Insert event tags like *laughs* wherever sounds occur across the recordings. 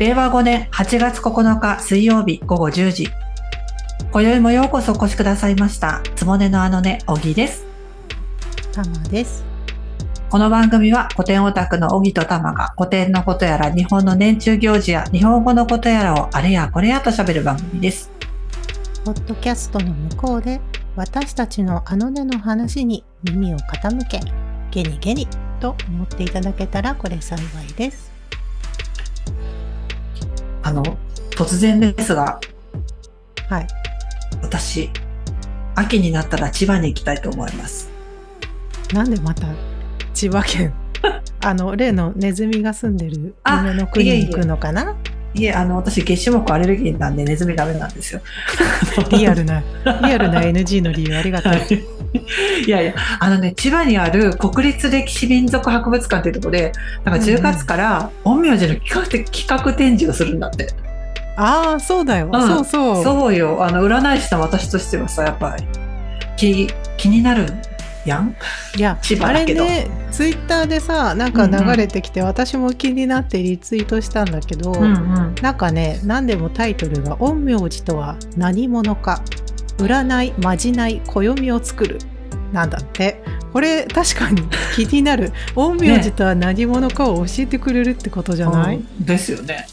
令和5年8月9日水曜日午後10時。今宵もようこそお越しくださいました。つもねのあのね、小木です。たまです。この番組は古典オタクの小木と玉が古典のことやら日本の年中行事や日本語のことやらをあれやこれやと喋る番組です。ポッドキャストの向こうで私たちのあのねの話に耳を傾け、ゲニゲニと思っていただけたらこれ幸いです。あの、突然ですが、はい。私、秋になったら千葉に行きたいと思います。なんでまた千葉県？*laughs* あの例のネズミが住んでる夢の国に行くのかな？いえ、あの、私、月種目アレルギーなんでネズミダメなんですよ。リアルなリアルな NG の理由ありがとう。はい *laughs* いやいや、あのね、千葉にある国立歴史民族博物館っていうところで、なんか10月から陰陽師の企画て企画展示をするんだって。ああそうだよ、うん。そうそう。そうよ。あの、占い師の私としてはさ、やっぱり、気、気になる？やん？いや千葉あれだけど。ねツイッターでさなんか流れてきて、私も気になってリツイートしたんだけど、うん。なんかね何でもタイトルが「陰陽師とは何者か占いまじない暦を作る」なんだってこれ確かに気になる陰陽師とは何者かを教えてくれるってことじゃない、うんですよね。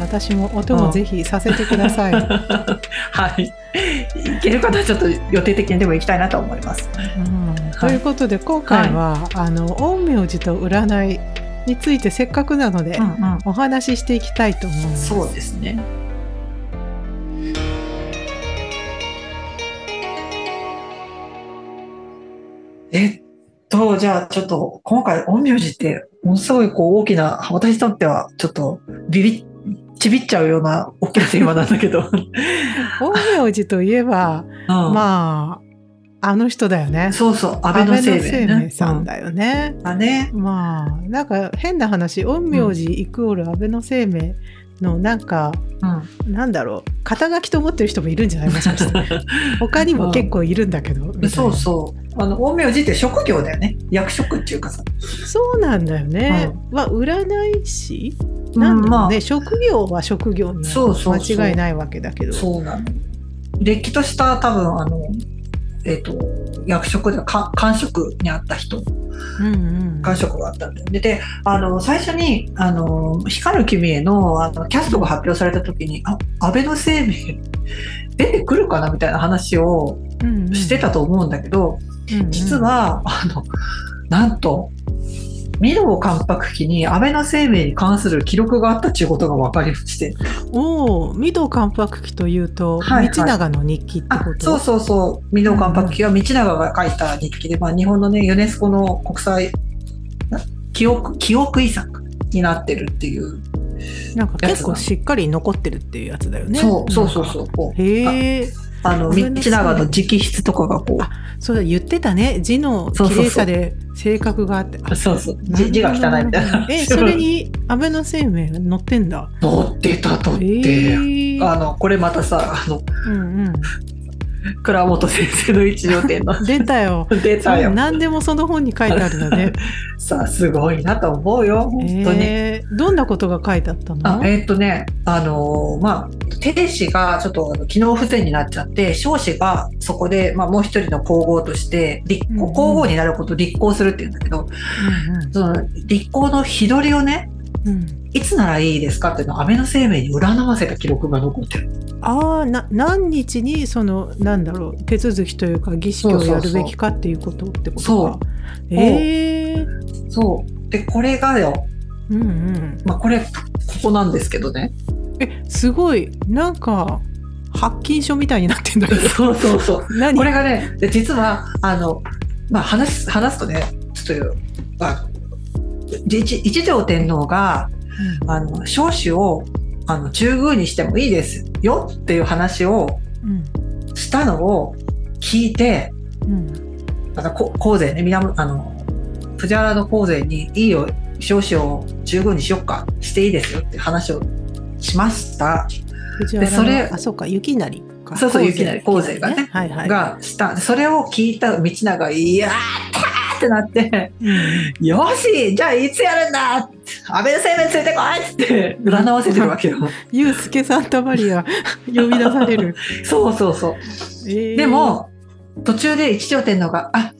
私も音もぜひさせてください、*laughs* はい。行ける方はちょっと予定的にでも行きたいなと思います。うんということで今回は、あの陰陽師と占いについてせっかくなので、うんうん。お話ししていきたいと思います。そうですね。えっと、じゃあちょっと今回、陰陽師ってものすごいこう大きな、私にとってはちょっとビビっ、ちびっちゃうような大きなテーマなんだけど。陰陽師といえば、あ、まああの人だよね。そうそう、安倍の生命さんだよね。ね。まあなんか変な話陰陽師イコール安倍の生命のなんか、うん。なんだろう肩書きと思ってる人もいるんじゃない？もしかして *laughs* 他にも結構いるんだけど、そうそう。あの、陰陽師って職業だよね。役職っていうかさ。そうなんだよね、は占い師？なんだろうね、職業は職業にそうそうそう。間違いないわけだけど。そうなの。れっきとした多分あの、えっ、と、役職ではか官職にあった人、うんうん。官職があったんだよね。で、あの、最初に、あの、光る君へのあのキャストが発表された時に、あ、安倍の生命出てくるかな？みたいな話をうんうん。してたと思うんだけど、うんうん実は、あの、なんと、ミロ関白期に安倍の生命に関する記録があったっていうことが分かりまして。おお御堂関白記というと、はいはい。道長の日記ってあこと？そうそうそう。ミノ関白記は道長が書いた日記で、まあ、日本のね、ユネスコの国際な記憶、記憶遺産になってるっていう。なんか結構しっかり残ってるっていうやつだよね。そうそうそうそう。へえあの、道長の直筆とかがこあそうだ言ってたね字の綺麗さで性格があってう、そうそう。字字が汚いみたいな。えそれに安倍の生命が載ってんだ載ってたとって。へえあの、これまたさ、あの、うん倉本先生の一条点のうん *laughs* 出たよ出たよ。何でもその本に書いてあるんだね *laughs* さあ、すごいなと思うよ。本当に。えーどんなことが書いてあったの？あえーっとね、あのーまあ、天使がちょっと機能不全になっちゃって、少子がそこで、まあ、もう一人の皇后として、立うんうん皇后になることを立候するっていうんだけど、その立候の日取りをね、うんうんいつならいいですかっていうのを安倍の生命に占わせた記録が残ってる。ああな何日にそのなんだろう手続きというか儀式をやるべきかっていうことってことそう。かええそう。で、これがよ、うんうん。まあ、これ、ここなんですけどね。えすごい。なんか発禁書みたいになってんだけど。*laughs* そうそうそう。*laughs* 何？これがね、で実は、あの、まあ、話す、話すとね、ちょっと、あ一一条天皇が、あの、少子を、あの、中宮にしてもいいですよっていう話をうんしたのを聞いて、うんあの、こ皇帝ね、南、あの、藤原の皇帝に、いいよ、少子を中宮にしよっか、していいですよって話をしました。藤原のそれあそうか雪なりかそうそう雪なり皇帝がねはいはいがした。それを聞いた道長が、いやーってなって、うんよしじゃあいつやるんだ安倍の生命連れてこいって占わせてるわけよ。ユースケ・サンタマリア呼び出される。そうそうそう。えーで、も、途中で一条天皇が、あ、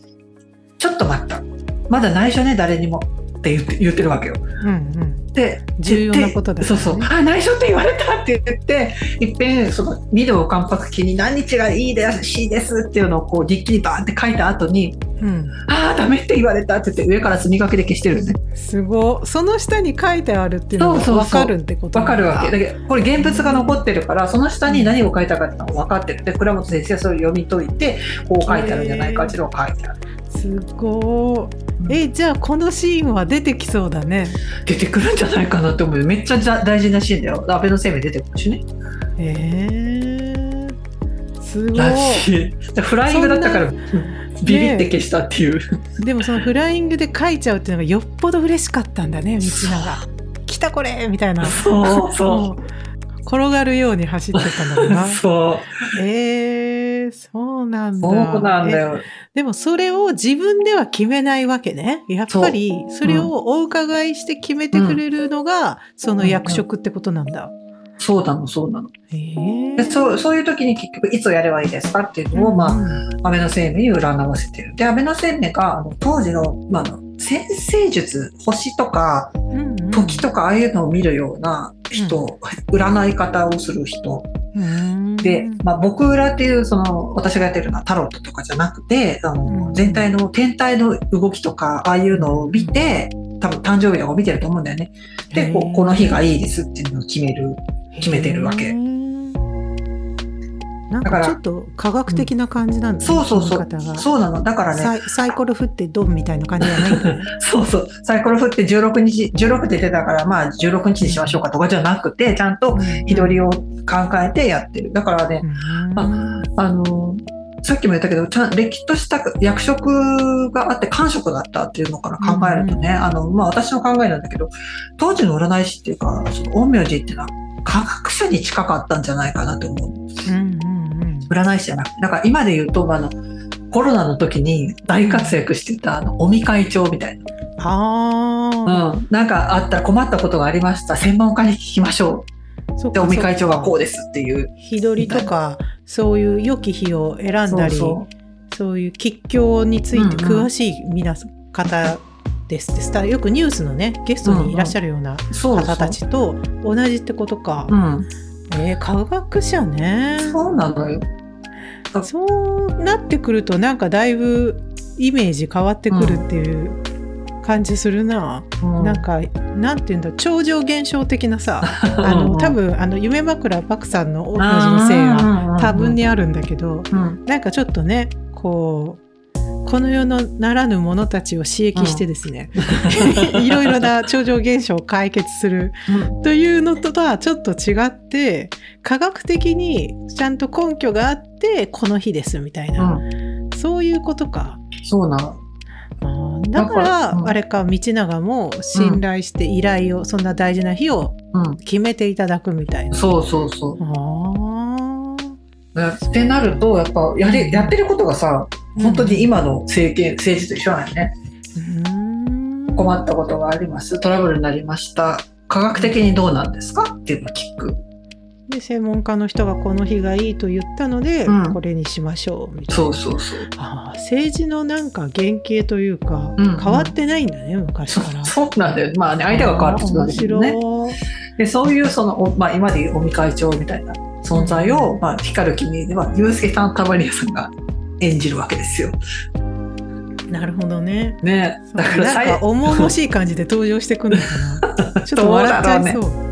ちょっと待った。まだ内緒ね、誰にも。って言って言ってるわけよ。うんうん、で、重要なことだでそうそう。あ、内緒って言われたって言って、いっぺん、その、御堂関白期に何日がいいです、しいですっていうのをこう、日記にバーンって書いた後に、うん、ああ、ダメって言われたって言って、上から墨書きで消してるよね。すごいその下に書いてあるっていうのが分かるってことわかるわけ。でだけど、これ現物が残ってるから、その下に何を書いたかっていうのが分かってる。で、倉本先生はそれを読み解いて、こう書いてあるんじゃないかっていうのを書いてある。すごいえじゃあこのシーンは出てきそうだね出てくるんじゃないかなって思うよ。めっちゃ大事なシーンだよ。安倍の生命出てくるしね。えー、すごい。らしい。でフライングだったから、うん *laughs* ビビって消したっていう。でもそのフライングで書いちゃうっていうのがよっぽど嬉しかったんだね道長。来たこれみたいな。そうそもう転がるように走ってたんだろうな。う。*laughs* そう。えー、そうなんだ。そうなんだえよ。でもそれを自分では決めないわけね。やっぱりそれをお伺いして決めてくれるのがその役職ってことなんだ、そうなの、そうなの。えーでそうそういう時に結局、いつやればいいですかっていうのを、まあ、安倍の生命に占わせてる。で、安倍の生命が、あの当時の、まあ先生術、星とか、うんうん時とか、ああいうのを見るような人、占い方をする人。うんで、まあ、僕裏っていう、その、私がやってるのはタロットとかじゃなくて、あの、うん全体の天体の動きとか、ああいうのを見て、多分誕生日とか見てると思うんだよね。で、この日がいいですっていうのを決める。決めてるわけ。なんだかちょっと科学的な感じなんだね、そうそうそう。そうなの。だからね、サイサイコロ振ってドンみたいな感じじゃないんだね。*laughs* そうそう。サイコロ振って16日、16って出たから、まあ16日にしましょうかとかじゃなくて、ちゃんと日取りを考えてやってる。だからね、うん。あの、さっきも言ったけど、ちゃん、れっきとした役職があって、官職だったっていうのから考えるとね、あの、まあ私の考えなんだけど、当時の占い師っていうか、その陰陽師っていうのは科学者に近かったんじゃないかなと思う。うんうんうん。占い師じゃなくて。だから今で言うと、あの、コロナの時に大活躍してた、あの、尾身会長みたいな。ああ、うん、なんかあったら困ったことがありました。専門家に聞きましょそうっで尾身会長がこうでですっていう。日取りとかそういう良き日を選んだりそうそいう吉凶について詳しい皆方です。ってスタよくニュースのねゲストにいらっしゃるような方たちと同じってことか。うん、えー科学者ね。そうなのよ。そうなってくるとなんかだいぶイメージ変わってくるっていう感じするな。うん。なんかなんていうんだ超常現象的なさ。*laughs* あの多分あの夢枕パクさんの王子のせいが多分にあるんだけどうん。なんかちょっとねこうこの世のならぬ者たちを刺激してですね、*laughs* *laughs* いろいろな超常現象を解決する。うん。というのとはちょっと違って科学的にちゃんと根拠があってこの日ですみたいな、うん。そういうことか。そうな。だからあれか道長も信頼して依頼を、そんな大事な日をうん。決めていただくみたいな。そうそうそう。ってなるとやっぱやりやってることがさ本当に今の政権政治と一緒なんよね。うーん。困ったことがあります。トラブルになりました。科学的にどうなんですか？っていうのを聞く。で専門家の人がこの日がいいと言ったので、うん。これにしましょうみたいな。そうそうそう。あー政治のなんか原型というか、うん変わってないんだね昔から。そうなんだよ。まあね相手が変わるってことだけどねそういうその、おまあ、今でいう尾身会長みたいな存在を、うん。まあ、光る君ではユースケ・サンタマリアさんが演じるわけですよ。なるほどね。ねだからなん最か重々しい感じで登場してくるのかな。*laughs* ちょっと笑っちゃいそう。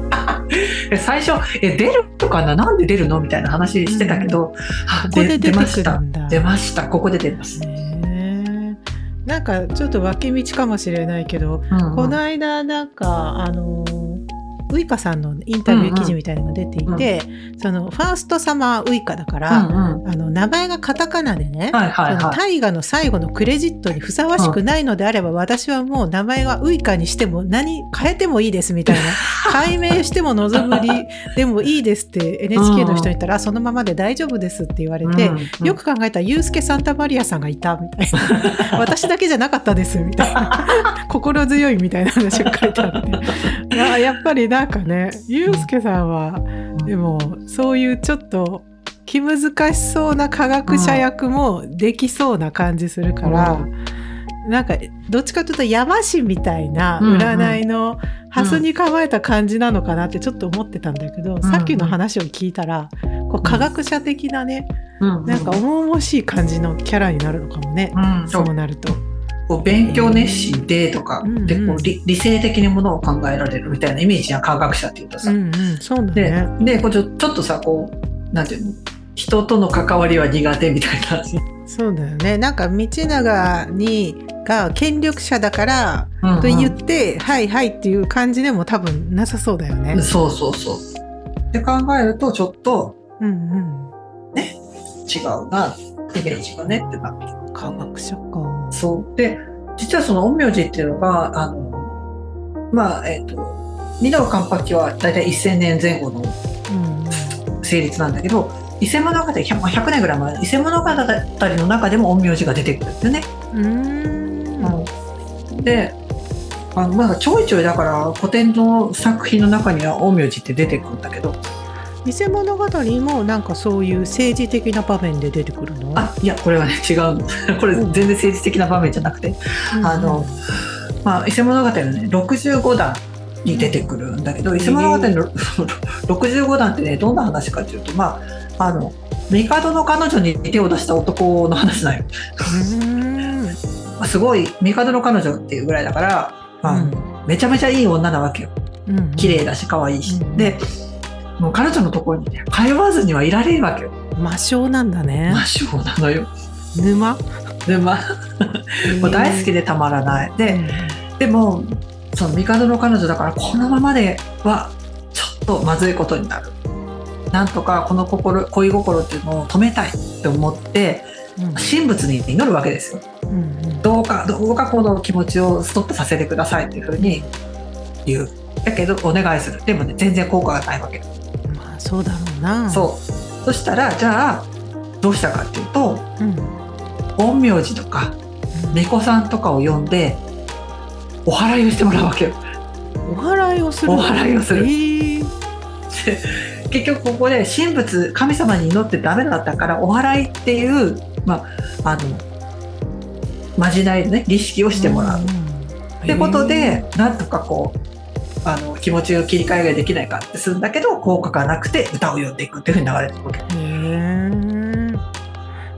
で *laughs* 最初え出るのかな？なんで出るの？みたいな話してたけど、あここで出ました。出ましたここで出ます。ねえなんかちょっと脇道かもしれないけど、うんうんこの間なんかあのウイカさんのインタビュー記事みたいなのが出ていて、そのファーストサマーウイカだから、うんうん。あの名前がカタカナでね、はいはいはい。大河の最後のクレジットにふさわしくないのであれば、私はもう名前はウイカにしても何変えてもいいですみたいな *laughs* 改名しても望むりでもいいですって NHK の人に言ったら、あそのままで大丈夫ですって言われて、うんうん。よく考えたらユースケ・サンタマリアさんがいたみたいな。*laughs* 私だけじゃなかったですみたいな。心強いみたいな話が書いてあって。*laughs* あやっぱりなんかねユースケさんはでもそういうちょっと気難しそうな科学者役もできそうな感じするから、うなんかどっちかというと山師みたいな占いのハスに構えた感じなのかなってちょっと思ってたんだけど、さっきの話を聞いたらこう科学者的なね、うんなんか重々しい感じのキャラになるのかもね、うん、そうなると。こう勉強熱心でとか、うんうんでこう理理性的にものを考えられるみたいなイメージや科学者っていうとさ、うんうん、そうだでね。でこうちょちょっとさこうなんていうの人との関わりは苦手みたいな、そうだよね。なんか道長にが権力者だからうんうんと言って、はいはいっていう感じでも多分なさそうだよね。そうそうそう。って考えるとちょっとうんうん。違うなイメージがねってなって科学者か。そうで実はその陰陽師っていうのがあのまあえっ、と二道関白期は大体1000年前後のうん成立なんだけど伊勢物語 100, まあ100年ぐらい前伊勢物語の中でも陰陽師が出てくるんだよね。うん。であのまあちょいちょいだから古典の作品の中には陰陽師って出てくるんだけど伊勢物語もなんかそういう政治的な場面で出てくるの？あいやこれはね違うの。*laughs* これ全然政治的な場面じゃなくて、うん。あのまあ、伊勢物語のね65段に出てくるんだけど、伊勢物語の *laughs* 65段ってねどんな話かっていうとまああの帝の彼女に手を出した男の話なんよ。*laughs* すごい帝の彼女っていうぐらいだから、まあうん。めちゃめちゃいい女なわけよ。うん綺麗だし可愛いし、うん。でもう彼女のところにね通わずにはいられんわけよ。魔性なんだね。魔性なのよ。沼？でまあもう大好きでたまらない。ででもその帝の彼女だからこのままではちょっとまずいことになる。なんとかこの心恋心っていうのを止めたいって思ってうん。神仏に祈るわけですよ。うんうん。どうかどうかこの気持ちをストップさせてくださいっていうふうに言う。だけどお願いする。でもね全然効果がないわけ。まあそうだろうな。そう。そしたらじゃあどうしたかっていうとうん。陰陽師とか巫女さんとかを呼んでお祓いをしてもらうわけよ。お祓いをするお祓いをする。え。ー *laughs* で結局ここで神仏神様に祈ってダメだったからお祓いっていう、まあ、あのまじないのね儀式をしてもらう。んん。ってことで、なんとかこうあの気持ちを切り替えができないかってするんだけど効果がなくて歌を詠んでいくっていうふうに流れていくわけ。へー。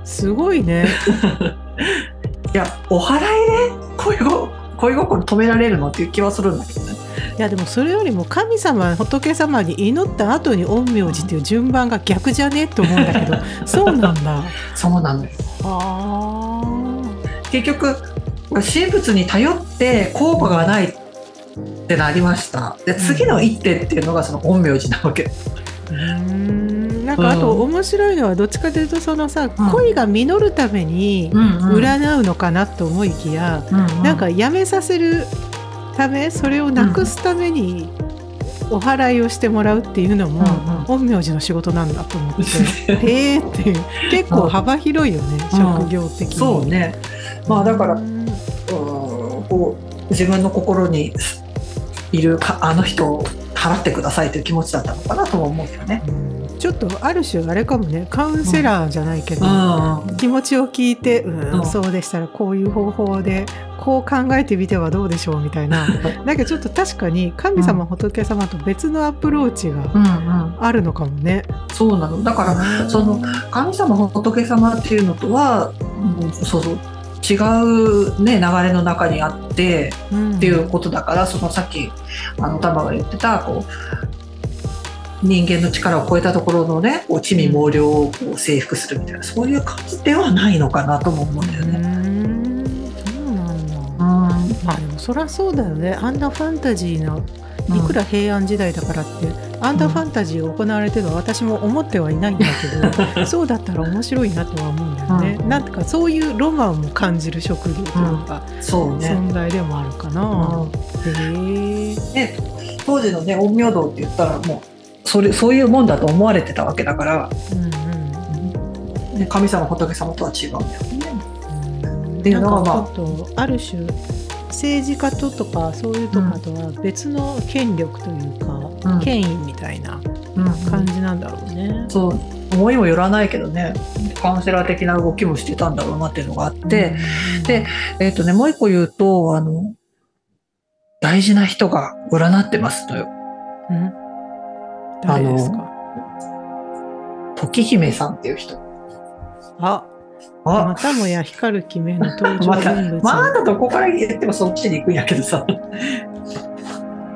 すごいね。*laughs* いやお祓いで恋心恋心止められるのっていう気はするんだけどね。いやでもそれよりも神様仏様に祈った後に陰陽師っていう順番が逆じゃねって思うんだけど *laughs* そうなんだ。そうなのよ。あ結局神仏に頼って効果がないってなりました。で次の一手っていうのがその陰陽師なわけ。うーん。なんかあと面白いのはどっちかというとそのさ、うん。恋が実るために占うのかなと思いきや、うんなんかやめさせるためそれをなくすためにお祓いをしてもらうっていうのも、陰陽師の仕事なんだと思って。*laughs* へえっていう。結構幅広いよね、うん。職業的に。そうね。まあだからうん。うんこう自分の心にいるかあの人を払ってくださいという気持ちだったのかなとも思うけどね。うん。ちょっとある種あれかもねカウンセラーじゃないけど、うん。気持ちを聞いて、うんうん。そうでしたらこういう方法でこう考えてみてはどうでしょうみたいな。だけどちょっと確かに神様、仏様と別のアプローチがうんうん、あるのかもね。そうなの。だからその神様仏様っていうのとは、うんそうそう違う、ね、流れの中にあってうん。っていうことだから、そのさっきあの玉が言ってたこう人間の力を超えたところのねこう地味猛量をこう征服するみたいなそういう感じではないのかなとも思うんだよね。うなん。まあでもそりゃそうだよね。あんなファンタジーなうん。いくら平安時代だからってアンダーファンタジーを行われてるのは私も思ってはいないんだけど、*laughs* そうだったら面白いなとは思うんだよね、うんなんかそういうロマンも感じる職業というか、そうね。存在でもあるかな、うん。へ当時のね陰陽道って言ったらもうそれそういうもんだと思われてたわけだから、うんうんね、神様仏様とは違うんだよね。っていうのがまあ政治家ととかそういうとかとは別の権力というか、うん。権威みたいな感じなんだろうね。そう。思いもよらないけどねカウンセラー的な動きもしてたんだろうなっていうのがあって、うん。でえっ、とねもう一個言うとあの大事な人が占ってますのよ。うん。誰ですか？時姫さんっていう人。ああまたもや光る決めの登場また人物、まだどこから言ってもそっちに行くんやけどさ。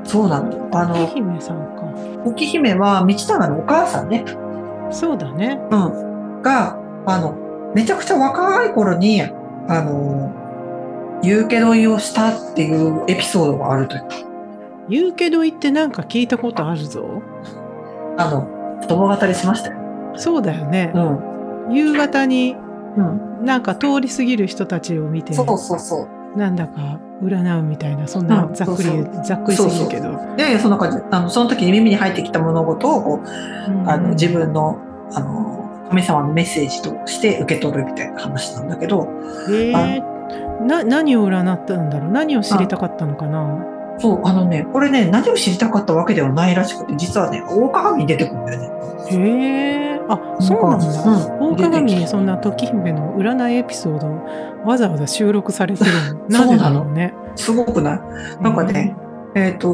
そうなのあの時姫さんか。時姫は道長のお母さんね。そうだね。うん、があのめちゃくちゃ若い頃にあの言うけどいをしたっていうエピソードがあるという。言うけど言ってなんか聞いたことあるぞ。あの共語りしましたよ。そうだよね。う、ん。夕方にうん、なんか通り過ぎる人たちを見てそうそうそう。なんだか占うみたいなそんなうん。ざっくり、そうざっくりすぎるけど、いやいやそんな感じあのその時に耳に入ってきた物事をこううん。あの自分のあの神様のメッセージとして受け取るみたいな話なんだけど。えー。な何を占ったんだろう？何を知りたかったのかな？そうあのねこれね何を知りたかったわけではないらしくて実はね大鏡に出てくるんだよね。へえあそうなんだ、うん。大鏡にそんな時姫の占いエピソードわざわざ収録されてる *laughs* の。なんでだろうね。すごくない？なんかね、えっ、と、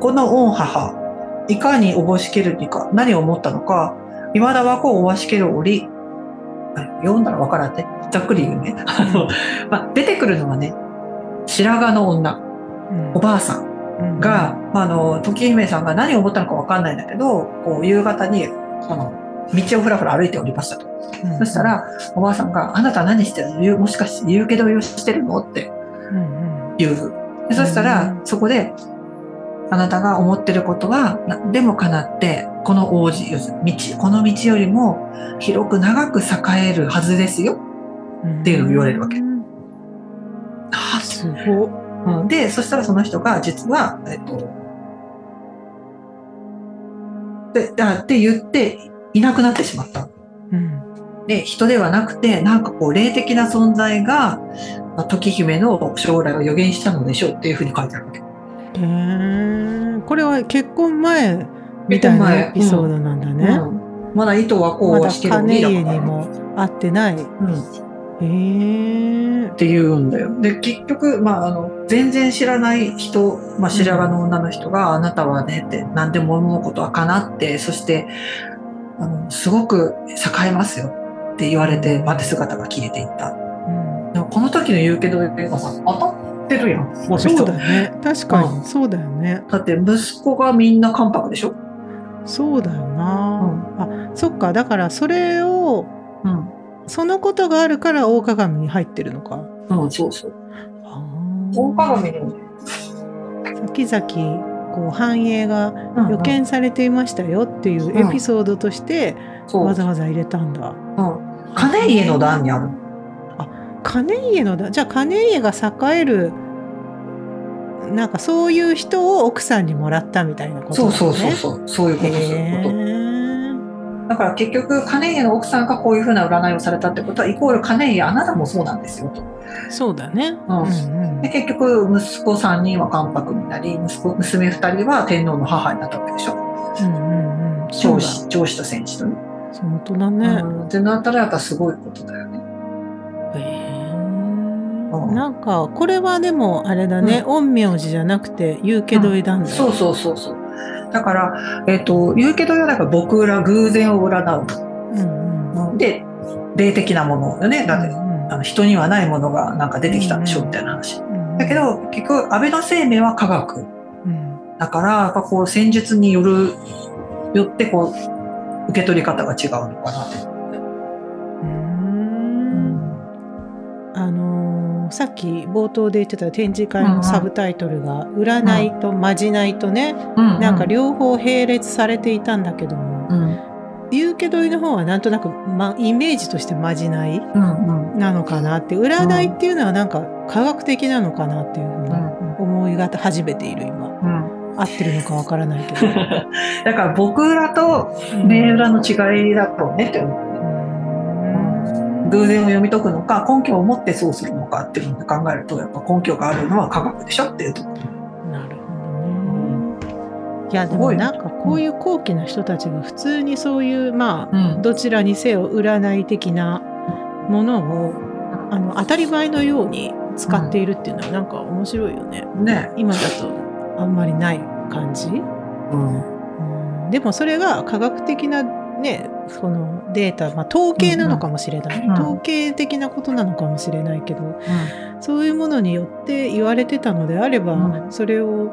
この御母、いかにおぼしけるにか、何を思ったのか、未だはこうおわしける折、あ読んだらわからんね。ざっくり言うね。あの、まあ、出てくるのはね、白髪の女、うん。おばあさんうん。が、あの、時姫さんが何を思ったのかわかんないんだけど、こう、夕方に、あの、道をふらふら歩いておりましたと。うん。そしたら、おばあさんが、あなた何してるの？言うもしかして言うけど言うしてるの？ってうんうん。言う。でそしたら、そこで、あなたが思ってることは、何でも叶って、この王子、要するに道、この道よりも広く長く栄えるはずですよ。うんっていうのを言われるわけ。うん。あすごっうんで、そしたらその人が、実は、えっと、で、あって言って、いなくなってしまった。うんで、人ではなくて、なんかこう、霊的な存在が、まあ時姫の将来を予言したのでしょうっていうふうに書いてあるわけ。これは結婚前みたいなエピソードなんだね。うんまだ糸はこうしてる金家だからにも会ってない。へうんえって言うんだよ。で、結局、まあ、あの、全然知らない人、まあ、白髪の女の人が、あなたはね、って、何でも思うことは叶って、そして、あの、すごく栄えますよって言われて、待て姿が消えていった。うんでも、この時の言うけど、がさ、当たってるやん。そうだね。確かに、そうだよね。だって、息子がみんな関白でしょ？そうだよな。あ、そっか。だからそれを、うん。そのことがあるから大鏡に入ってるのか。うん、そうそう。あ大ー鏡にもね、先々こう繁栄がうんうん予見されていましたよっていうエピソードとして。わざわざ入れたんだ。うん。金家の段にある。金家のだじゃあ金家が栄えるなんかそういう人を奥さんにもらったみたいなことだそう。そうそうそう。そういうこと、そういうこと。だから結局、金家の奥さんがこういうふうな占いをされたってことは、イコール金家あなたもそうなんですよと。そうだね。うんうんで結局、息子3人は関白になり、息子娘2人は天皇の母になったわけでしょ。うんうんうんそうだ長子、長子と戦士とね。本当だね。うん、ってなったらやっぱすごいことだよね。へうんーなんかこれはでもあれだね、陰陽師じゃなくて言うけどいだんだ、そうそうそうそう。だから、えっ、と、言うけどよ、だから僕ら偶然を占う。うんうんうんで、霊的なものよね。だって、うんあの人にはないものがなんか出てきたんでしょ、うんみたいな話。うんだけど、結局、安倍の生命は科学。うんだから、やっぱこう、戦術による、よって、こう、受け取り方が違うのかな。うんさっき冒頭で言ってた展示会のサブタイトルが「占いとまじない」とね、うん。なんか両方並列されていたんだけども、うん。言うけどいの方はなんとなく、ま、イメージとしてまじないうんうん。なのかなって占いっていうのはなんか科学的なのかなっていうふうに思いが始めている今。うん。合ってるのかわからないけど。*laughs* だから僕らと銘裏の違いだろうねって思う。うん偶然を読み解くのか根拠を持ってそうするのかっていうのを考えるとやっぱ根拠があるのは科学でしょっていうところ。なるほどね。いやでもなんかこういう高貴な人たちが普通にそういうまあうんどちらにせよ占い的なものをあの当たり前のように使っているっていうのはなんか面白いよね。ね。今だとあんまりない感じ。うんうんでもそれが科学的なねそのデータ、まあ、統計なのかもしれない、うん統計的なことなのかもしれないけどそういうものによって言われてたのであれば、うん。それを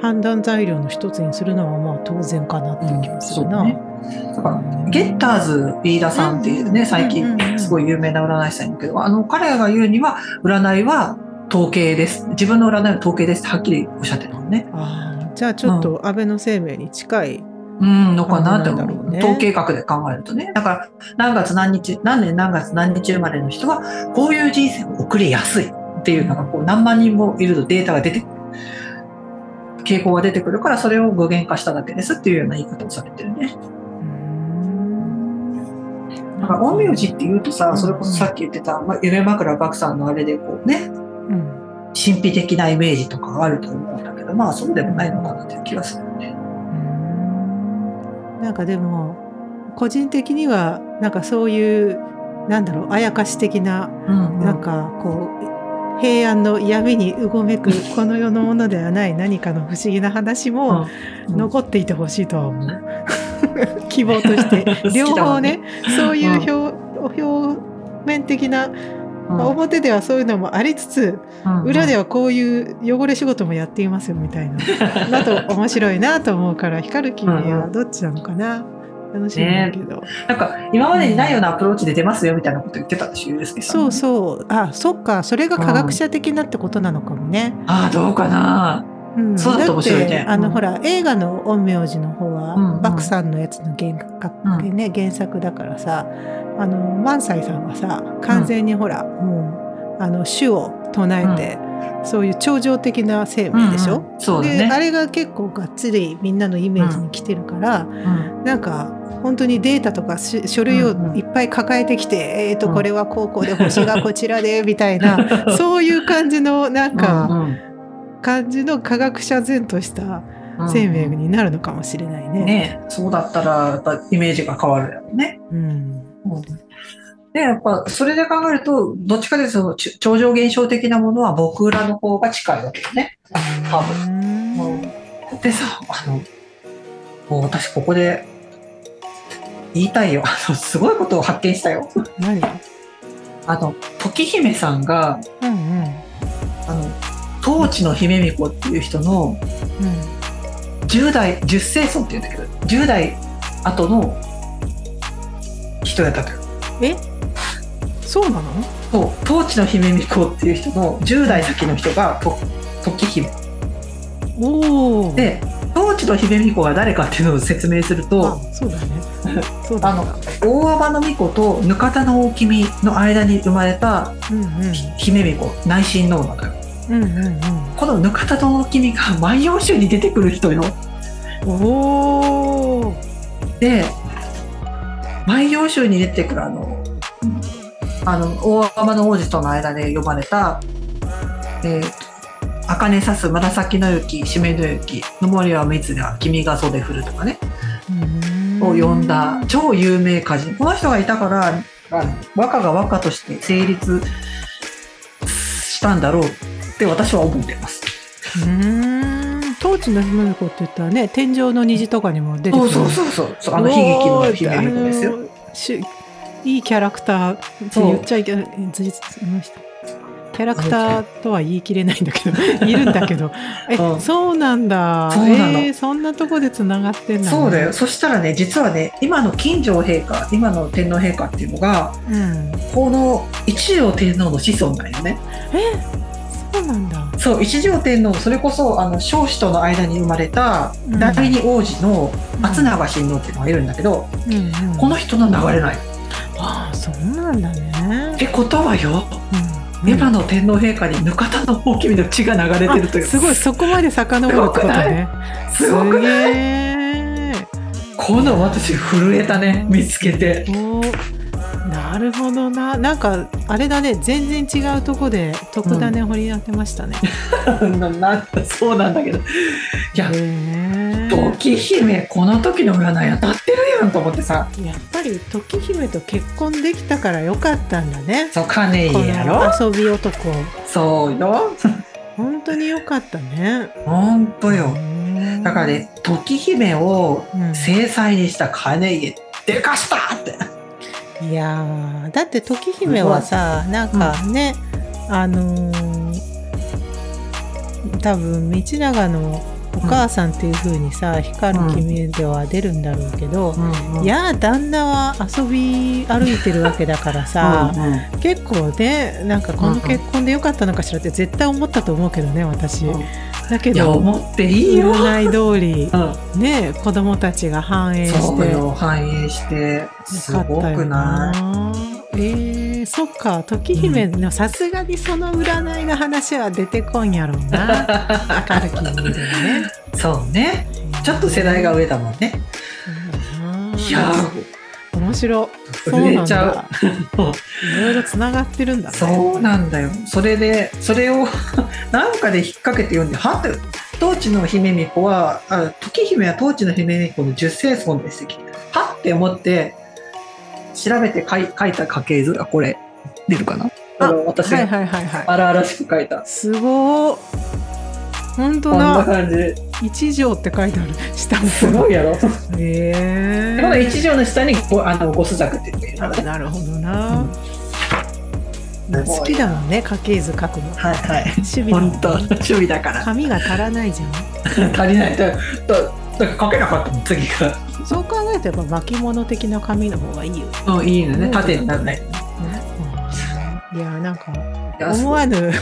判断材料の一つにするのはまあ当然かなっていう気がするな。うんだからゲッターズ飯田さんっていうね、うん最近うんうん。うんすごい有名な占い師さんいるけど、あの彼が言うには占いは統計です。自分の占いは統計ですってはっきりおっしゃってたのね。あーじゃあちょっと安倍の生命に近い、うん、のかなって思う。ね統計学で考えるとね。だから、何月何日、何年何月何日生まれの人は、こういう人生を送りやすいっていうのが、こう、何万人もいるとデータが出てくる。傾向が出てくるから、それを具現化しただけですっていうような言い方をされてるね。だから、陰陽師って言うとさ、それこそさっき言ってた、まあ、夢枕岳さんのあれで、こうね、うん神秘的なイメージとかがあると思うんだけど、まあ、そうでもないのかなっていう気がするね。なんかでも個人的にはなんかそういうなんだろうあやかし的なうん、なんかこう平安の闇にうごめくこの世のものではない何かの不思議な話もうん。残っていてほしいとは思う。*laughs* 希望として。*laughs* 両だもんね方ねそういう表,、表面的な、まあ表ではそういうのもありつつ裏では、はこういう汚れ仕事もやっていますよみたいな *laughs* だと面白いなと思うから光る君はどっちなのかな？楽しみだけど、なんか今までにないようなアプローチで出ますよみたいなこと言ってたでしょ、ゆうすけさん。そうそう。あそっか。それが科学者的なってことなのかもね。ああ、どうかな？うん。そうだと面白あの、うん。ほら映画の陰陽師の方は、うんうん。バクさんのやつの原,、うね、原作だからさあの萬斎さんはさ完全にほら、もうあの主を唱えて、そういう超常的な生命でしょ、うんうん。そうだであね。れが結構がっつりみんなのイメージに来てるから、うん。なんか本当にデータとかし書類をいっぱい抱えてきて、えっ、とうん。これはこうこうで星が *laughs* こちらでみたいなそういう感じのなんか、うん感じの科学者然としたうん生命になるのかもしれないね。ねそうだったらやっぱイメージが変わるよね。うんうん。でやっぱそれで考えるとどっちかというと超常現象的なものは僕らの方が近いわけよね。多分。でさあのもう私ここで言いたいよ。あのすごいことを発見したよ。何？あの時姫さんがうんうん。あの当地の姫巫女っていう人のうん。10代10世尊って言うんだけど10代後の人やったとよえ？そうなの？そう。当地の姫巫女っていう人の10代先の人がと時姫。おおで当地の姫巫女が誰かっていうのを説明するあとそうだね。そうだあの大海の巫女とぬかたの大君の間に生まれたうんうん。姫巫女内親王なのよ。うんうんこのぬかたの大君が万葉集に出てくる人よ。うんおおで万葉集に出てくるあのあの大天の王子との間で呼ばれた「えー、茜さす紫の雪締めの雪の森は水だ君が袖振る」とかねを呼んだ超有名歌人。この人がいたから和歌が和歌として成立したんだろうって私は思ってます。うん当地の姫子って言ったらね天井の虹とかにも出てくる。そうそうそう。そうあの悲劇の姫巫女ですよ。いいキャラクターって言っちゃいけないキャラクターとは言い切れないんだけどいるんだけど。*laughs* え、うん。そうなんだ。そうなの。えーそんなとこでつながってんだ、ね、そうだよ。そしたらね実はね今の金城陛下今の天皇陛下っていうのがうん。この一条天皇の子孫なんよねそうなんだ。そう一条天皇それこそあの彰子との間に生まれたうん。第二王子の松永親王っていうのがいるんだけど、うんうん。この人の流れない。っああそうなんだね。てことはよ、うん今の天皇陛下にぬかたの大きの血が流れてるという。あすごいそこまで遡るってことね。すごくげない？えこの私震えたね見つけて。おなるほどな。なんかあれだね。全然違うとこで特ダネ掘り当てましたね、*laughs* ななそうなんだけど。いや時姫この時の占い当たってるやんと思ってさ。やっぱり時姫と結婚できたからよかったんだね。そう金こ井やろ？の遊び男。そうよ。本当によかったね。ほんとよ。うんだからね時姫をうん。制裁にした金井でかしたっていやーだって時姫はさなんかね、あのー多分道長のお母さんっていう風にさ「光る君」では出るんだろうけど、いや旦那は遊び歩いてるわけだからさ、うん。うん。結構ねなんかこの結婚でよかったのかしらって絶対思ったと思うけどね私。うんだけど思っていいよ、占い通り *laughs* うん、ね子供たちが反映して。そうよ反映して。すごくない？えー、そっか時姫のさすがにその占いの話は出てこんやろうな。*laughs* 明るきに見るね。そうね。ちょっと世代が上だもんね。いや面白ーそうなん震えちゃう。だいろいろつながってるんだね。そうなんだよ。それでそれを *laughs* なんかで引っ掛けて読んではって当地の姫巫女はあ時姫は当地の姫巫女の十世孫ですはって思って調べて書い書いた家系図がこれ出るかな？ああの私はいがはいはいはい。荒々しく書いた。すごー本当こんなだ感じ。一条って書いてある。下の。すごいやろ。へえ。この一条の下にごあのご朱雀って言ってなるほどな、うん。好きだもんね家系図書くの。はいはい。趣味本当趣味だから。紙が足らないじゃん。*laughs* 足りない。だだだから書けなかったの次が。そう考えてば巻物的な紙の方がいいよ、うんいいのね。縦にならない。いやなんか思わぬ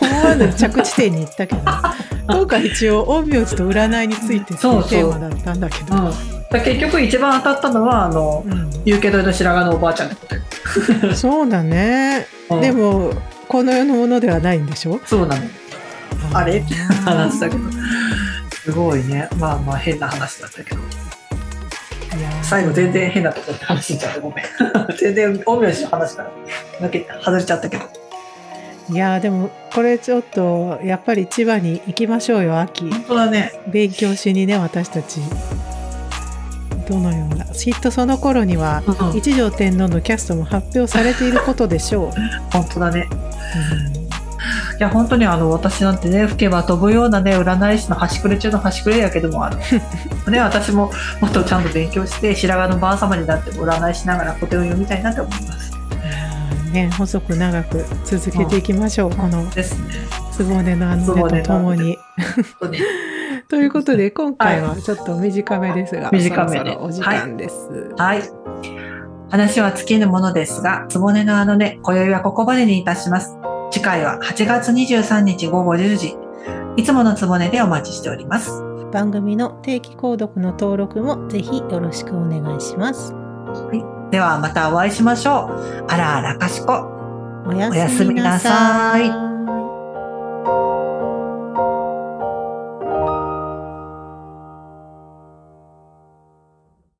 思わぬ着地点に行ったけど *laughs* 今回一応陰陽師と占いについてそうそう。テーマだったんだけど。うん、だ結局一番当たったのはあのうん。有形堂の白髪のおばあちゃん *laughs* そうだね、うん。でもこの世のものではないんでしょ？そうなの。あれって *laughs* 話だけど。いすごいね。まあまあ変な話だったけど。や最後全然変なところで話しちゃった。ごめん。全然陰陽師の話から抜け外れちゃったけどいやでもこれちょっとやっぱり千葉に行きましょうよ秋。本当だね。勉強しにね私たち。どのような。きっとその頃にはうん一条天皇のキャストも発表されていることでしょう、*laughs* 本当だね。いや本当にあの私なんてね吹けば飛ぶようなね占い師の端くれ中の端くれやけどもあの *laughs* ね私ももっとちゃんと勉強して白髪のばあ様になっても占いしながら古典を読みたいなと思います。うんね細く長く続けていきましょう、このですね。局のあのねとともに。ということで今回はちょっと短めですが、短めで。そろそろお時間です。はい。話は尽きぬものですが局のあのね今宵はここまでにいたします。次回は8月23日午後10時。いつもの局でお待ちしております。番組の定期購読の登録もぜひよろしくお願いします。ではまたお会いしましょう。あらあらかしこ。おやおやすみなさい